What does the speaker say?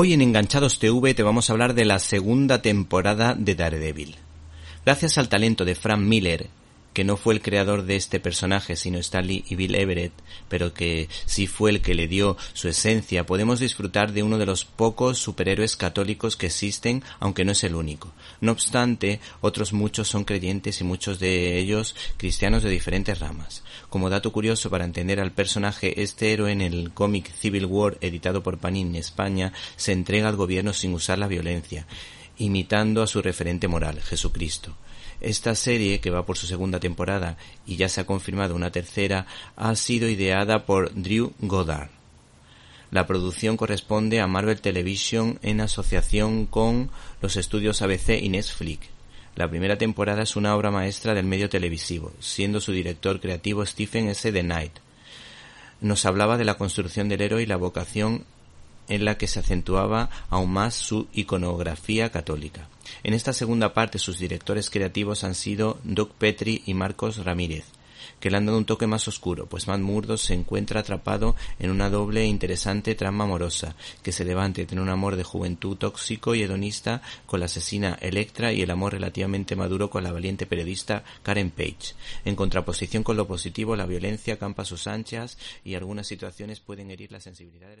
Hoy en Enganchados TV te vamos a hablar de la segunda temporada de Daredevil. Gracias al talento de Frank Miller, que no fue el creador de este personaje, sino Stanley y Bill Everett, pero que sí fue el que le dio su esencia, podemos disfrutar de uno de los pocos superhéroes católicos que existen, aunque no es el único. No obstante, otros muchos son creyentes y muchos de ellos cristianos de diferentes ramas. Como dato curioso para entender al personaje, este héroe en el cómic Civil War editado por Panini España se entrega al gobierno sin usar la violencia, imitando a su referente moral, Jesucristo. Esta serie, que va por su segunda temporada y ya se ha confirmado una tercera, ha sido ideada por Drew Goddard. La producción corresponde a Marvel Television en asociación con los estudios ABC y Netflix. La primera temporada es una obra maestra del medio televisivo, siendo su director creativo Stephen S. The Knight. Nos hablaba de la construcción del héroe y la vocación en la que se acentuaba aún más su iconografía católica. En esta segunda parte sus directores creativos han sido Doug Petri y Marcos Ramírez, que le han dado un toque más oscuro, pues Matt Murdo se encuentra atrapado en una doble e interesante trama amorosa, que se levanta entre un amor de juventud tóxico y hedonista con la asesina Electra y el amor relativamente maduro con la valiente periodista Karen Page. En contraposición con lo positivo, la violencia campa sus anchas y algunas situaciones pueden herir la sensibilidad del